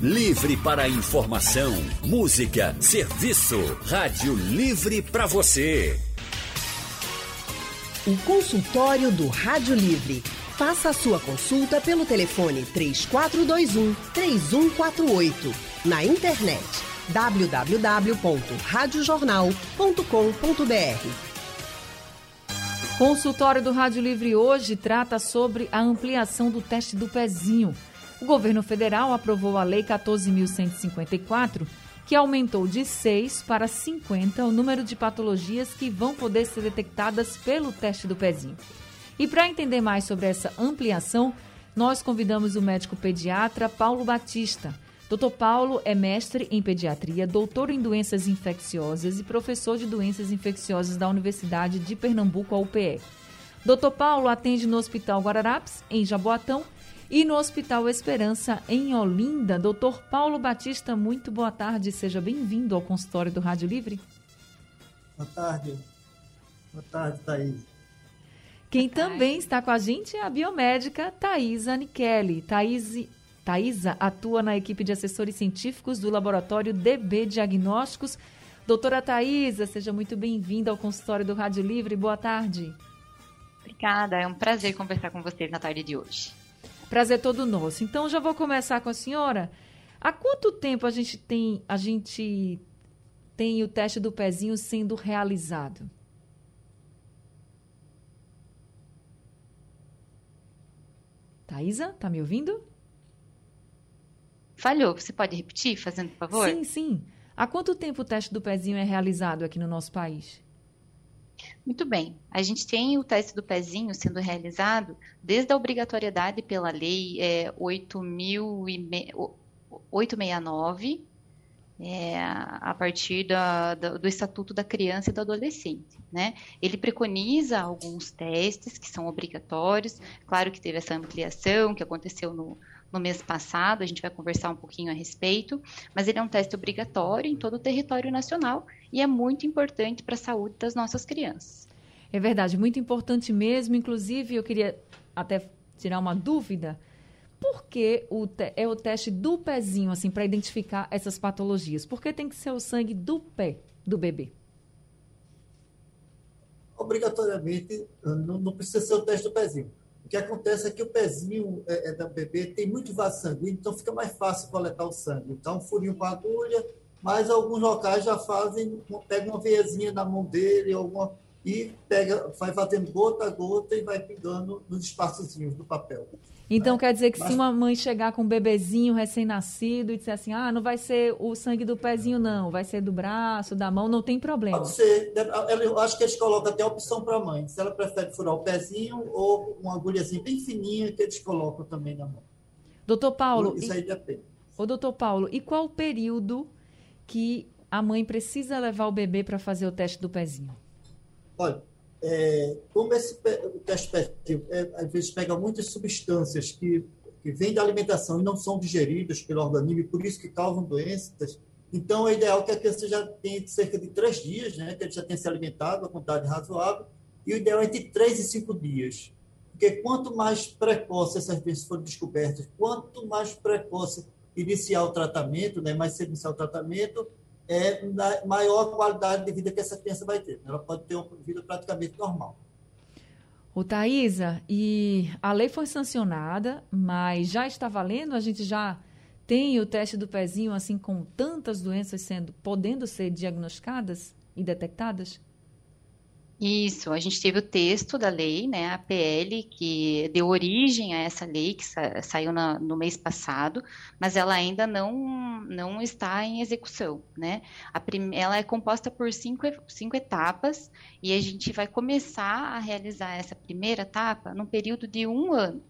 Livre para informação, música, serviço. Rádio Livre para você. O consultório do Rádio Livre. Faça a sua consulta pelo telefone 3421 3148. Na internet www.radiojornal.com.br. Consultório do Rádio Livre hoje trata sobre a ampliação do teste do pezinho. O governo federal aprovou a Lei 14.154, que aumentou de 6 para 50 o número de patologias que vão poder ser detectadas pelo teste do pezinho. E para entender mais sobre essa ampliação, nós convidamos o médico pediatra Paulo Batista. Dr. Paulo é mestre em pediatria, doutor em doenças infecciosas e professor de doenças infecciosas da Universidade de Pernambuco, a UPE. Dr. Paulo atende no Hospital Guararapes, em Jaboatão, e no Hospital Esperança, em Olinda. Doutor Paulo Batista, muito boa tarde. Seja bem-vindo ao consultório do Rádio Livre. Boa tarde. Boa tarde, Thaís. Quem também está com a gente é a biomédica Thaisa Nichelli. Thaís, Thaisa atua na equipe de assessores científicos do laboratório DB Diagnósticos. Doutora Thaisa, seja muito bem-vinda ao consultório do Rádio Livre. Boa tarde. Obrigada, é um prazer conversar com vocês na tarde de hoje. Prazer todo nosso. Então já vou começar com a senhora. Há quanto tempo a gente tem a gente tem o teste do pezinho sendo realizado? Thaisa, tá me ouvindo? Falhou. Você pode repetir, fazendo favor? Sim, sim. Há quanto tempo o teste do pezinho é realizado aqui no nosso país? Muito bem. A gente tem o teste do pezinho sendo realizado desde a obrigatoriedade pela lei é, 869, é, a partir da, da, do Estatuto da Criança e do Adolescente. Né? Ele preconiza alguns testes que são obrigatórios. Claro que teve essa ampliação que aconteceu no, no mês passado, a gente vai conversar um pouquinho a respeito, mas ele é um teste obrigatório em todo o território nacional e é muito importante para a saúde das nossas crianças. É verdade, muito importante mesmo. Inclusive, eu queria até tirar uma dúvida. Por que o é o teste do pezinho, assim, para identificar essas patologias? Por que tem que ser o sangue do pé do bebê? Obrigatoriamente, não, não precisa ser o teste do pezinho. O que acontece é que o pezinho é, é da bebê tem muito vaso sanguíneo, então fica mais fácil coletar o sangue. Então, furinho com agulha, mas alguns locais já fazem, pega uma veiazinha na mão dele, alguma, e pega, vai fazendo gota a gota e vai pingando nos espaçozinhos do papel. Então né? quer dizer que Mas... se uma mãe chegar com um bebezinho recém-nascido e disser assim, ah, não vai ser o sangue do pezinho, não, vai ser do braço, da mão, não tem problema. Pode ser. Eu acho que eles colocam até a opção para a mãe. Se ela prefere furar o pezinho ou uma agulhazinha bem fininha que eles colocam também na mão. Doutor Paulo. Isso aí depende. Ô, doutor Paulo, e qual o período que a mãe precisa levar o bebê para fazer o teste do pezinho? Olha, é, como esse teste é, às vezes pega muitas substâncias que, que vêm da alimentação e não são digeridas pelo organismo, e por isso que causam doenças, então é ideal que a criança já tenha cerca de três dias, né, que ele já tenha se alimentado a quantidade razoável, e o ideal é entre três e cinco dias. Porque quanto mais precoce essas doenças forem descobertas, quanto mais precoce iniciar o tratamento, né, mais cedo iniciar o tratamento, é maior qualidade de vida que essa criança vai ter. Ela pode ter uma vida praticamente normal. O Thaisa, e a lei foi sancionada, mas já está valendo? A gente já tem o teste do pezinho, assim, com tantas doenças sendo, podendo ser diagnosticadas e detectadas? Isso, a gente teve o texto da lei, né, a PL, que deu origem a essa lei, que sa saiu na, no mês passado, mas ela ainda não, não está em execução, né? ela é composta por cinco, cinco etapas e a gente vai começar a realizar essa primeira etapa num período de um ano.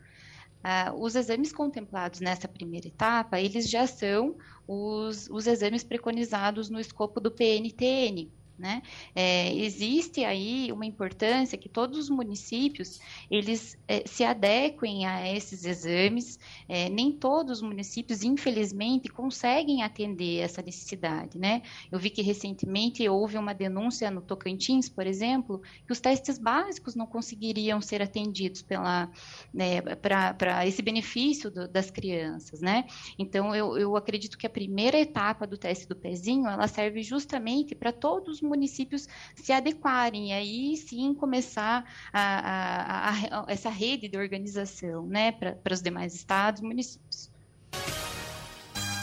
Uh, os exames contemplados nessa primeira etapa, eles já são os, os exames preconizados no escopo do PNTN, Né? É, existe aí uma importância que todos os municípios eles é, se adequem a esses exames. É, nem todos os municípios, infelizmente, conseguem atender essa necessidade. Né? Eu vi que recentemente houve uma denúncia no Tocantins, por exemplo, que os testes básicos não conseguiriam ser atendidos pela né, para esse benefício do, das crianças. Né? Então, eu, eu acredito que a primeira etapa do teste do pezinho ela serve justamente para todos os municípios se adequarem aí sim começar a, a, a essa rede de organização né, para os demais estados e municípios.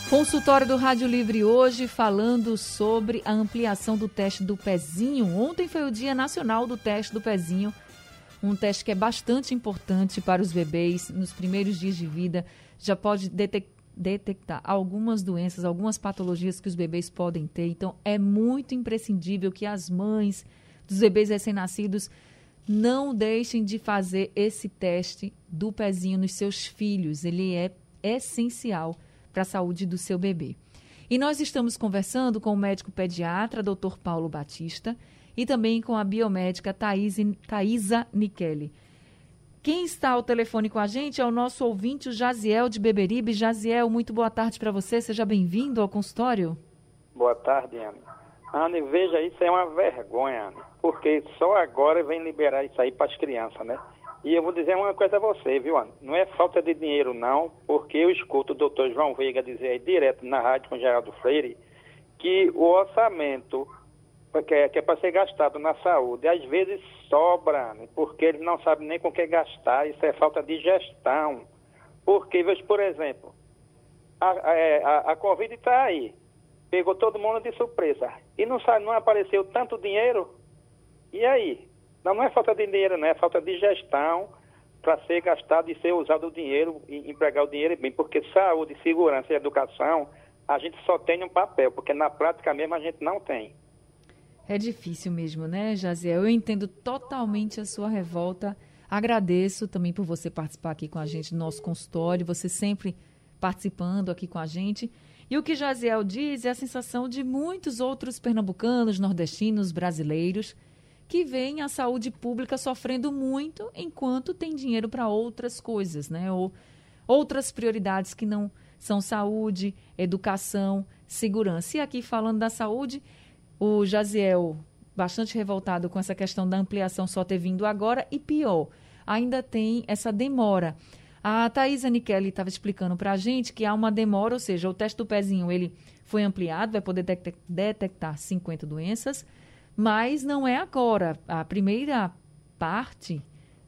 Consultório do Rádio Livre hoje falando sobre a ampliação do teste do pezinho. Ontem foi o Dia Nacional do Teste do Pezinho, um teste que é bastante importante para os bebês nos primeiros dias de vida. Já pode detectar detectar algumas doenças, algumas patologias que os bebês podem ter. Então, é muito imprescindível que as mães dos bebês recém-nascidos não deixem de fazer esse teste do pezinho nos seus filhos. Ele é essencial para a saúde do seu bebê. E nós estamos conversando com o médico pediatra, Dr. Paulo Batista, e também com a biomédica Thaisa Nikeli. Quem está ao telefone com a gente é o nosso ouvinte, o Jaziel de Beberibe. Jaziel, muito boa tarde para você. Seja bem-vindo ao consultório. Boa tarde, Ana. Ana, veja, isso é uma vergonha, Ana, porque só agora vem liberar isso aí para as crianças, né? E eu vou dizer uma coisa a você, viu, Ana? Não é falta de dinheiro, não, porque eu escuto o doutor João Veiga dizer aí direto na rádio com Geraldo Freire que o orçamento que é, que é para ser gastado na saúde, às vezes sobra, né? porque eles não sabem nem com que gastar, isso é falta de gestão. Porque, por exemplo, a, a, é, a, Covid está aí, pegou todo mundo de surpresa, e não, não apareceu tanto dinheiro, e aí? Não, não é falta de dinheiro, é falta de gestão para ser gastado e ser usado o dinheiro, e empregar o dinheiro bem, porque saúde, segurança e educação, a gente só tem um papel, porque na prática mesmo a gente não tem. É difícil mesmo, né, Jaziel? Eu entendo totalmente a sua revolta. Agradeço também por você participar aqui com a gente no nosso consultório, você sempre participando aqui com a gente. E o que Jaziel diz é a sensação de muitos outros pernambucanos, nordestinos, brasileiros, que veem a saúde pública sofrendo muito enquanto tem dinheiro para outras coisas, né? Ou outras prioridades que não são saúde, educação, segurança. E aqui falando da saúde, o Jaziel, bastante revoltado com essa questão da ampliação só ter vindo agora, e pior, ainda tem essa demora. A Thaisa Nikeli estava explicando para a gente que há uma demora, ou seja, o teste do pezinho ele foi ampliado, vai poder detectar 50 doenças, mas não é agora. A primeira parte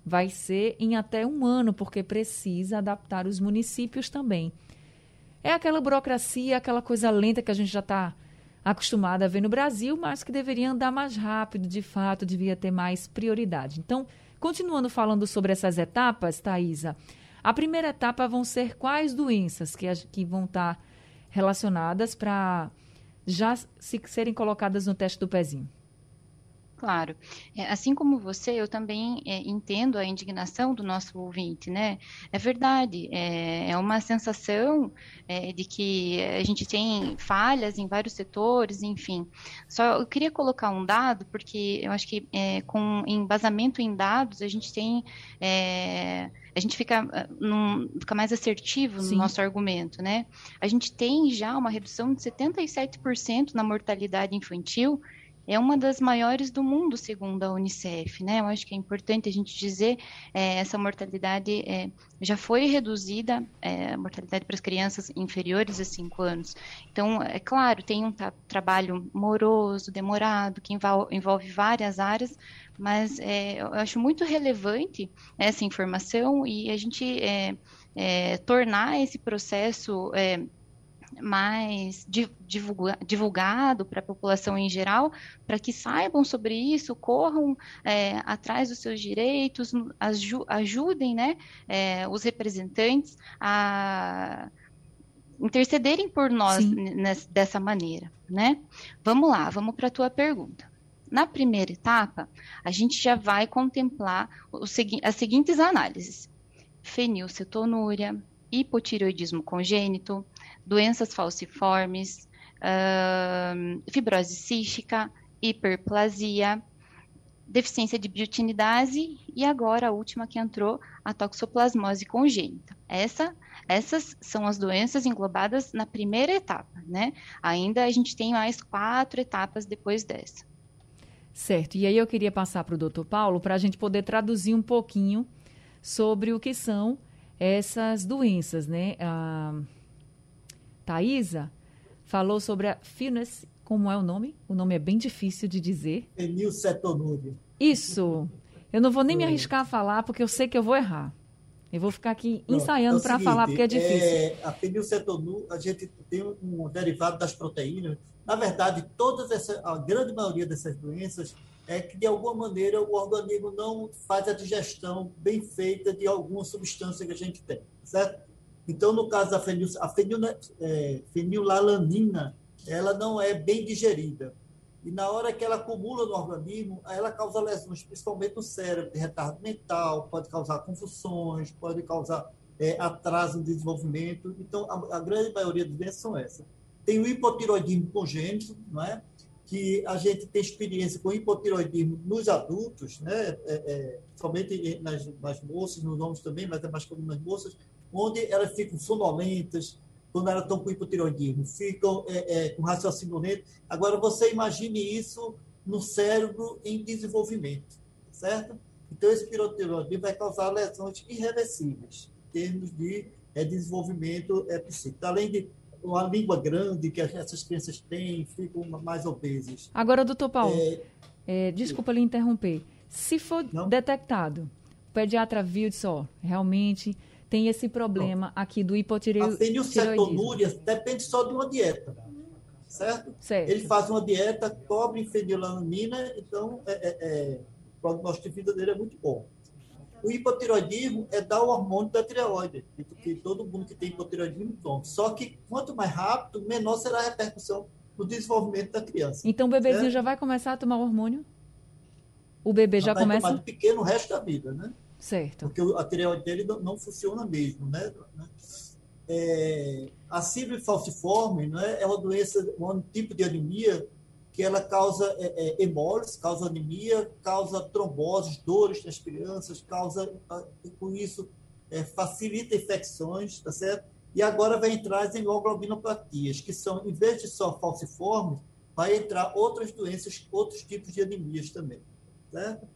vai ser em até um ano, porque precisa adaptar os municípios também. É aquela burocracia, aquela coisa lenta que a gente já está acostumada a ver no Brasil, mas que deveria andar mais rápido, de fato, devia ter mais prioridade. Então, continuando falando sobre essas etapas, Thaisa, a primeira etapa vão ser quais doenças que, que vão estar relacionadas para já se, serem colocadas no teste do pezinho? Claro. É, assim como você, eu também é, entendo a indignação do nosso ouvinte, né? É verdade, é, é uma sensação é, de que a gente tem falhas em vários setores, enfim. Só eu queria colocar um dado, porque eu acho que é, com embasamento em dados, a gente tem. É, a gente fica, num, fica mais assertivo no Sim. nosso argumento, né? A gente tem já uma redução de 77% na mortalidade infantil é uma das maiores do mundo, segundo a Unicef, né? Eu acho que é importante a gente dizer é, essa mortalidade é, já foi reduzida, é, a mortalidade para as crianças inferiores a 5 anos. Então, é claro, tem um tra trabalho moroso, demorado, que envol envolve várias áreas, mas é, eu acho muito relevante essa informação e a gente é, é, tornar esse processo mais divulga, divulgado para a população em geral, para que saibam sobre isso, corram é, atrás dos seus direitos, ajudem né, é, os representantes a intercederem por nós nessa, dessa maneira. Né? Vamos lá, vamos para a tua pergunta. Na primeira etapa, a gente já vai contemplar segui as seguintes análises: fenilcetonúria, hipotireoidismo congênito, doenças falciformes, uh, fibrose cística, hiperplasia, deficiência de biotinidase e agora a última que entrou, a toxoplasmose congênita. Essa, essas são as doenças englobadas na primeira etapa, né? Ainda a gente tem mais quatro etapas depois dessa. Certo. E aí eu queria passar para o doutor Paulo para a gente poder traduzir um pouquinho sobre o que são essas doenças, né? A Thaisa falou sobre a Fitness como é o nome? O nome é bem difícil de dizer. Fenilcetonúria. Isso. Eu não vou nem me arriscar a falar, porque eu sei que eu vou errar. Eu vou ficar aqui ensaiando é para falar, porque é difícil. É, a fenilcetonúria, a gente tem um derivado das proteínas. Na verdade, todas essa, a grande maioria dessas doenças é que, de alguma maneira, o organismo não faz a digestão bem feita de alguma substância que a gente tem, certo? Então, no caso da fenil, a fenil, é, fenilalanina, ela não é bem digerida. E na hora que ela acumula no organismo, ela causa lesões, principalmente no cérebro, de retardo mental, pode causar confusões, pode causar é, atraso no desenvolvimento. Então, a, a, grande maioria das doenças são essas. Tem o hipotiroidismo congênito, não é? que a gente tem experiência com hipotiroidismo nos adultos, né? É, é, somente nas, nas moças, nos homens também, mas é mais comum nas moças, onde elas ficam sonolentas, quando elas estão com hipotiroidismo, ficam é, é, com raciocínio lento. Agora, você imagine isso no cérebro em desenvolvimento, certo? Então, esse hipotiroidismo vai causar lesões irreversíveis, em termos de é, desenvolvimento é, psíquico. Além de uma língua grande que essas crianças têm, ficam mais obesas. Agora, doutor Paulo, é, é, desculpa lhe interromper. Se for não? detectado, o pediatra viu e disse, ó, realmente tem esse problema aqui do hipotireoidismo. A fenilcetonúria depende só de uma dieta, certo? certo? Ele faz uma dieta, cobre fenilalanina, então é, é, é, o prognóstico de vida dele é muito bom. O hipotiroidismo é dar o hormônio da tireoide, que todo mundo que tem hipotiroidismo toma. Só que quanto mais rápido, menor será a repercussão no desenvolvimento da criança. Então o bebezinho certo? já vai começar a tomar hormônio? O bebê já, já começa... Vai tomar de pequeno o resto da vida, né? Certo. Porque a tireoide dele não, funciona mesmo, né? É, a síndrome falciforme né, é uma doença, um tipo de anemia que ela causa é, é, hemólise, causa anemia, causa tromboses, dores nas crianças, causa, com isso, é, facilita infecções, tá certo? E agora vai entrar as hemoglobinopatias, que são, em vez de só falciforme, vai entrar outras doenças, outros tipos de anemias também, certo?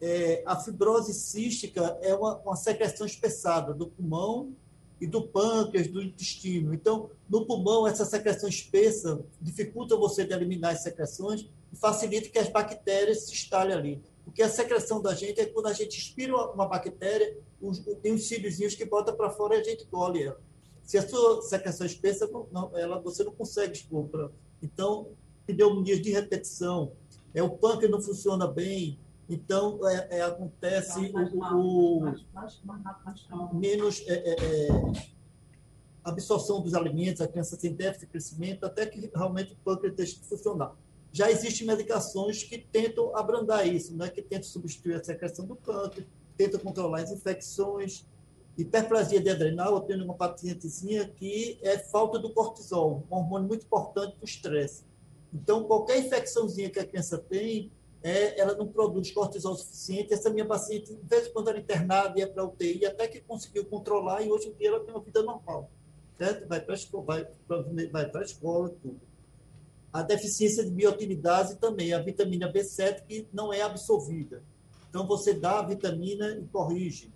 É, a fibrose cística é uma, uma secreção espessada do pulmão e do pâncreas, do intestino. Então, no pulmão, essa secreção espessa dificulta você de eliminar as secreções e facilita que as bactérias se instalem ali. Porque a secreção da gente é quando a gente inspira uma bactéria, tem uns cíliozinhos que bota para fora e a gente colhe ela. Se a sua secreção é espessa, não, ela, você não consegue expor. Pra... Então, pneumonias de repetição, é, o pâncreas não funciona bem, então, é, é, acontece o, o menos é, é, é, absorção dos alimentos, a criança sem déficit de crescimento, até que realmente o pâncreas deixe de funcionar. Já existem medicações que tentam abrandar isso, né? que tentam substituir a secreção do pâncreas, tentam controlar as infecções. Hiperplasia de adrenal, eu tenho uma pacientezinha que é falta do cortisol, um hormônio muito importante para o estresse. Então, qualquer infecçãozinha que a criança tem, é, ela não produz cortisol suficiente. Essa minha paciente, de vez em quando, era internada, ia para UTI, até que conseguiu controlar, e hoje em dia ela tem uma vida normal. Certo? Vai para a escola, vai, vai para a escola, tudo. A deficiência de biotinidase também, a vitamina B7 que não é absorvida. Então, você dá a vitamina e corrige.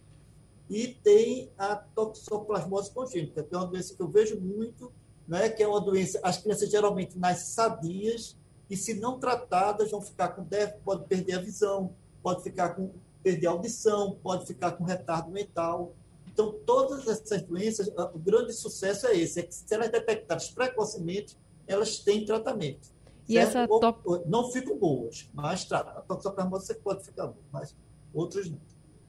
E tem a toxoplasmose congênita, que é uma doença que eu vejo muito, né, que é uma doença, as crianças geralmente nascem sadias, e se não tratadas vão ficar com déficit, pode perder a visão, pode ficar com perder a audição, pode ficar com retardo mental. Então, todas essas doenças, o grande sucesso é esse, é que se elas detectadas precocemente, elas têm tratamento. E essa to... Não ficam boas, mas trata. A toxoplasmose você pode ficar boa, mas outras não.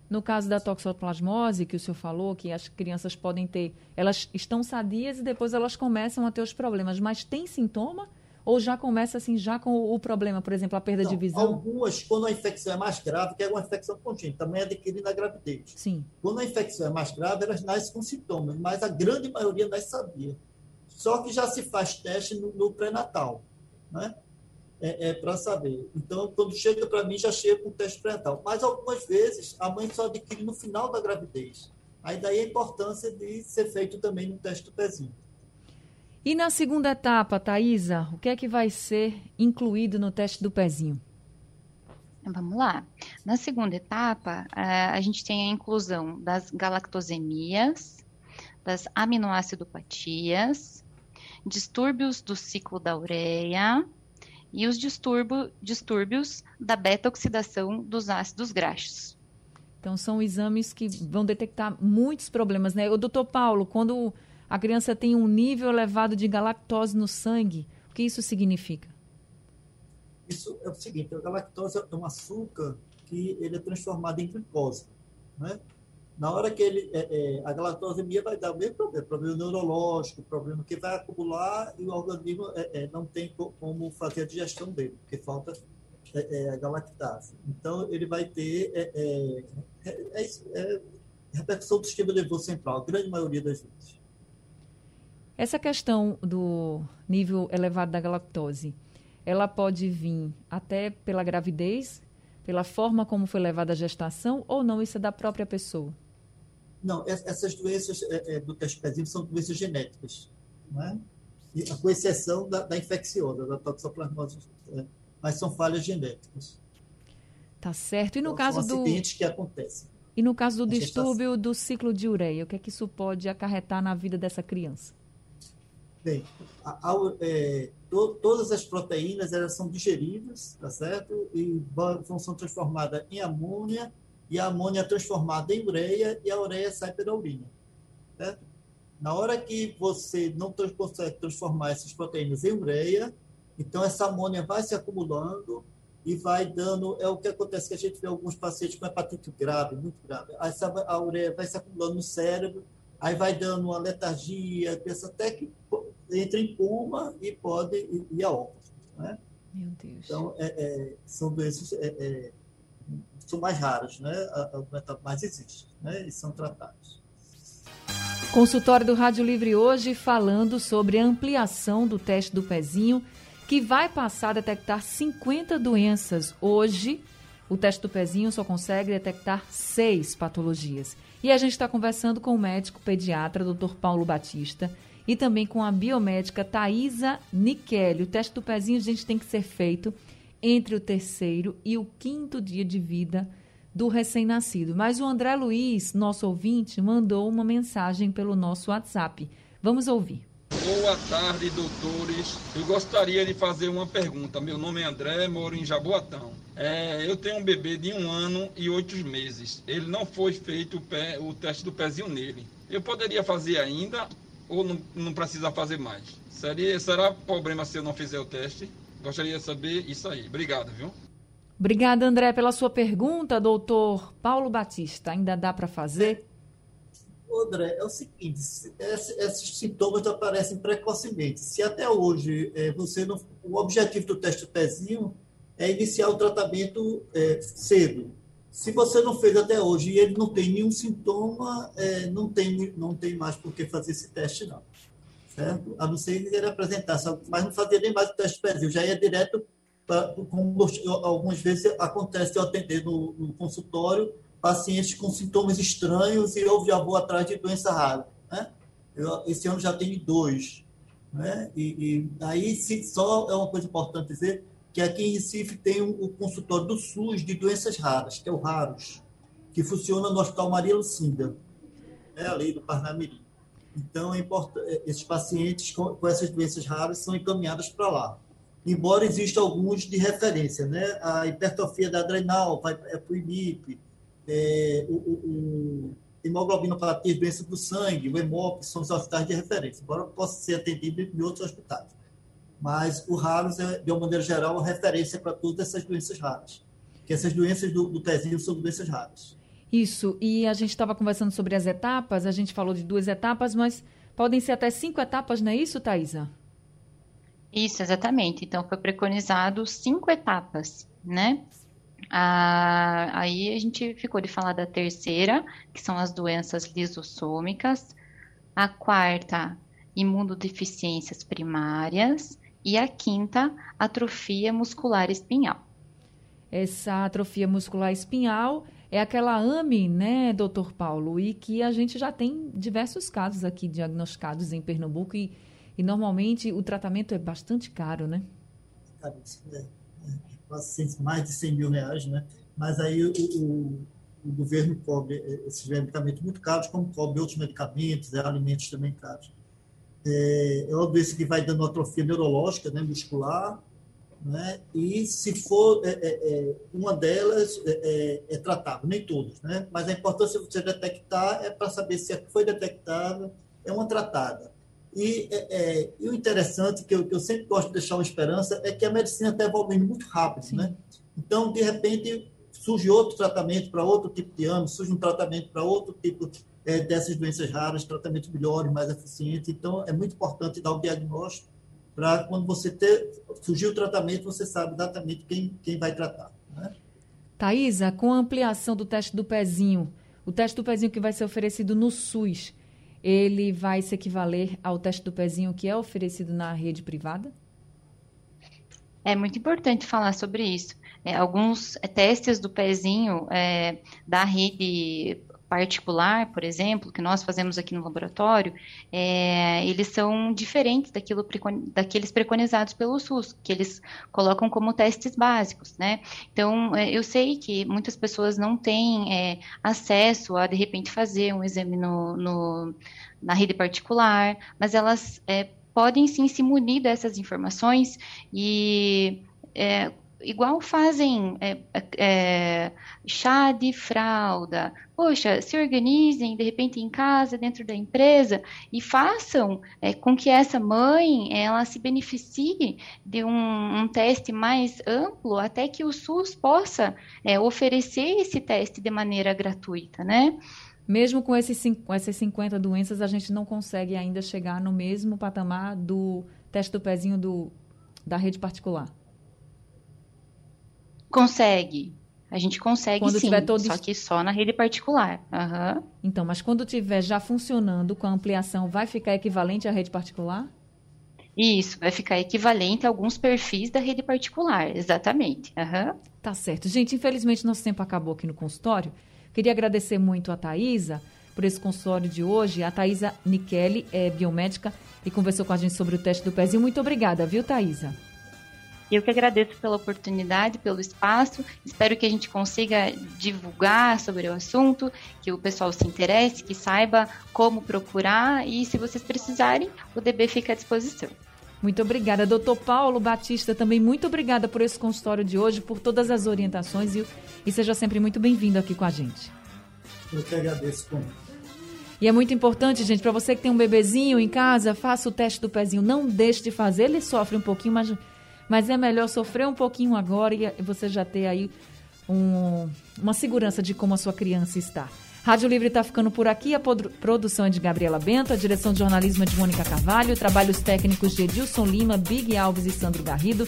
No caso da toxoplasmose, que o senhor falou, que as crianças podem ter, elas estão sadias e depois elas começam a ter os problemas, mas tem sintoma? Ou já começa assim, já com o problema, por exemplo, a perda Não, de visão? Algumas, quando a infecção é mais grave, que é uma infecção congênita, também adquirida na gravidez. Sim. Quando a infecção é mais grave, elas nascem com sintomas, mas a grande maioria nasce sabia. Só que já se faz teste no, no pré-natal, né? é, é para saber. Então, quando chega para mim, já chega com o teste pré-natal. Mas algumas vezes a mãe só adquire no final da gravidez. Aí daí a importância de ser feito também no teste do pezinho. E na segunda etapa, Thaisa, o que é que vai ser incluído no teste do pezinho? Vamos lá. Na segunda etapa, a gente tem a inclusão das galactosemias, das aminoacidopatias, distúrbios do ciclo da ureia, e os distúrbios da beta-oxidação dos ácidos graxos. Então, são exames que vão detectar muitos problemas, né? O doutor Paulo, quando a criança tem um nível elevado de galactose no sangue, o que isso significa? Isso é o seguinte, a galactose é um açúcar que ele é transformado em glicose, né? Na hora que ele, é, é, a galactosemia vai dar o mesmo problema, problema neurológico, problema que vai acumular e o organismo é, é não tem como fazer a digestão dele, porque falta é, é, a galactase. Então, ele vai ter repercussão do sistema nervoso central, a grande maioria das vezes. Essa questão do nível elevado da galactose, ela pode vir até pela gravidez, pela forma como foi levada a gestação, ou não? Isso é da própria pessoa? Não, essas doenças é, é, do teste são doenças genéticas, né? E, com exceção da, da infecciosa, da toxoplasmose, é, mas são falhas genéticas. Tá certo. E no então, caso são acidentes do que acontecem. E no caso do distúrbio do ciclo de ureia, o que é que isso pode acarretar na vida dessa criança? Bem, a, a, é, to, todas as proteínas elas são digeridas, tá certo? E vão, são transformadas em amônia e a amônia é transformada em ureia e a ureia sai pela urina. Certo? Na hora que você não consegue transformar essas proteínas em ureia, então essa amônia vai se acumulando e vai dando. É o que acontece que a gente vê alguns pacientes com hepatite grave, muito grave. Essa, a ureia vai se acumulando no cérebro, aí vai dando uma letargia, pensa até que entra em coma e pode ir a óbito. Né? Meu Deus. Então, é, é, são doenças. É, é são mais raros, né? mas existem, né? E são tratados. Consultório do Rádio Livre hoje falando sobre a ampliação do teste do pezinho, que vai passar a detectar 50 doenças. Hoje, o teste do pezinho só consegue detectar seis patologias. E a gente está conversando com o médico pediatra, Dr. Paulo Batista, e também com a biomédica Thaisa Nikelli. O teste do pezinho, gente tem que ser feito entre o terceiro e o quinto dia de vida do recém-nascido. Mas o André Luiz, nosso ouvinte, mandou uma mensagem pelo nosso WhatsApp. Vamos ouvir. Boa tarde, doutores. Eu gostaria de fazer uma pergunta. Meu nome é André, moro em Jaboatão. É, eu tenho um bebê de um ano e oito meses. Ele não foi feito o, pé, o teste do pezinho nele. Eu poderia fazer ainda ou não, não precisa fazer mais? Seria, será problema se eu não fizer o teste? Gostaria de saber isso aí. Obrigado, viu? Obrigada, André, pela sua pergunta, doutor Paulo Batista. Ainda dá para fazer? André, é o seguinte: esses sintomas aparecem precocemente. Se até hoje é, você não. O objetivo do teste do pezinho é iniciar o tratamento é, cedo. Se você não fez até hoje e ele não tem nenhum sintoma, é, não, tem, não tem mais por que fazer esse teste, não certo? A não ser que ele apresentasse, mas não fazia nem mais o teste de já ia direto para, como algumas vezes acontece eu atender no, no, consultório pacientes com sintomas estranhos e eu já vou atrás de doença rara, né? Eu, esse ano já tenho dois, né? E, e aí se, só é uma coisa importante dizer que aqui em Recife tem o consultório do SUS de doenças raras, que é o Raros, que funciona no Hospital Maria Lucinda, é ali do Parnamirim. Então, é é, esses pacientes com, com, essas doenças raras são encaminhados para lá. Embora existam alguns de referência, né? A hipertrofia da adrenal vai é para o IMIP, é, o, o, o hemoglobinopatia, doença do sangue, o HEMOP, são os hospitais de referência, embora possa ser atendido em outros hospitais. Mas o RAROS é, de uma maneira geral, a referência para todas essas doenças raras. Que essas doenças do, do pezinho são doenças raras. Isso, e a gente estava conversando sobre as etapas, a gente falou de duas etapas, mas podem ser até cinco etapas, não é isso, Thaisa? Isso, exatamente. Então, foi preconizado cinco etapas, né? Ah, aí a gente ficou de falar da terceira, que são as doenças lisossômicas. A quarta, imunodeficiências primárias. E a quinta, atrofia muscular espinhal. Essa atrofia muscular espinhal é aquela AME, né, doutor Paulo? E que a gente já tem diversos casos aqui diagnosticados em Pernambuco e, e normalmente o tratamento é bastante caro, né? Mais de 100 mil reais, né? Mas aí o, o, o governo cobre esses medicamentos muito caros, como cobre outros medicamentos, é, alimentos também caros. É, é uma doença que vai dando atrofia neurológica, né, muscular, né? e se for é, é, é uma delas é, é, é, tratável, nem todas, né? mas a importância de você detectar é para saber se foi detectada, é uma tratada. E, e o interessante, que eu, que eu, sempre gosto de deixar uma esperança, é que a medicina está evoluindo muito rápido. Né? Então, de repente, surge outro tratamento para outro tipo de ano, surge um tratamento para outro tipo é, dessas doenças raras, tratamentos melhores, mais eficientes. Então, é muito importante dar o diagnóstico para quando você ter, surgir o tratamento, você sabe exatamente quem, quem vai tratar. Né? Thaisa, com a ampliação do teste do pezinho, o teste do pezinho que vai ser oferecido no SUS, ele vai se equivaler ao teste do pezinho que é oferecido na rede privada? É muito importante falar sobre isso. É, alguns testes do pezinho é, da rede particular, por exemplo, que nós fazemos aqui no laboratório, é, eles são diferentes daquilo, daqueles preconizados pelo SUS, que eles colocam como testes básicos, né? Então, é, eu sei que muitas pessoas não têm é, acesso a, de repente, fazer um exame no, no na rede particular, mas elas é, podem sim se munir dessas informações e é, igual fazem é, é, chá de fralda. Poxa, se organizem de repente em casa, dentro da empresa e façam é, com que essa mãe ela se beneficie de um, um, teste mais amplo, até que o SUS possa é, oferecer esse teste de maneira gratuita, né? Mesmo com, esses, com essas 50 doenças, a gente não consegue ainda chegar no mesmo patamar do teste do pezinho do, da rede particular. Consegue. A gente consegue quando sim, tiver todo só que só na rede particular. Uhum. Então, mas quando tiver já funcionando com a ampliação, vai ficar equivalente à rede particular? Isso, vai ficar equivalente a alguns perfis da rede particular, exatamente. Uhum. Tá certo. Gente, infelizmente nosso tempo acabou aqui no consultório. Queria agradecer muito a Thaisa por esse consultório de hoje. A Thaisa Nichele é biomédica e conversou com a gente sobre o teste do pezinho. Muito obrigada, viu, Thaisa? Eu que agradeço pela oportunidade, pelo espaço. Espero que a gente consiga divulgar sobre o assunto, que o pessoal se interesse, que saiba como procurar e se vocês precisarem, o DB fica à disposição. Muito obrigada, doutor Paulo Batista. Também muito obrigada por esse consultório de hoje, por todas as orientações e, e seja sempre muito bem-vindo aqui com a gente. Eu que agradeço, como. E é muito importante, gente, para você que tem um bebezinho em casa, faça o teste do pezinho. Não deixe de fazer, ele sofre um pouquinho, mas mas é melhor sofrer um pouquinho agora e você já ter aí um, uma segurança de como a sua criança está. Rádio Livre está ficando por aqui. A produção é de Gabriela Bento, a direção de jornalismo é de Mônica Carvalho, trabalhos técnicos de Edilson Lima, Big Alves e Sandro Garrido.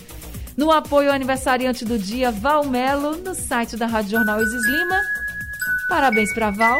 No apoio ao aniversariante do dia, Val Melo, no site da Rádio Jornal Isis Lima. Parabéns para Val.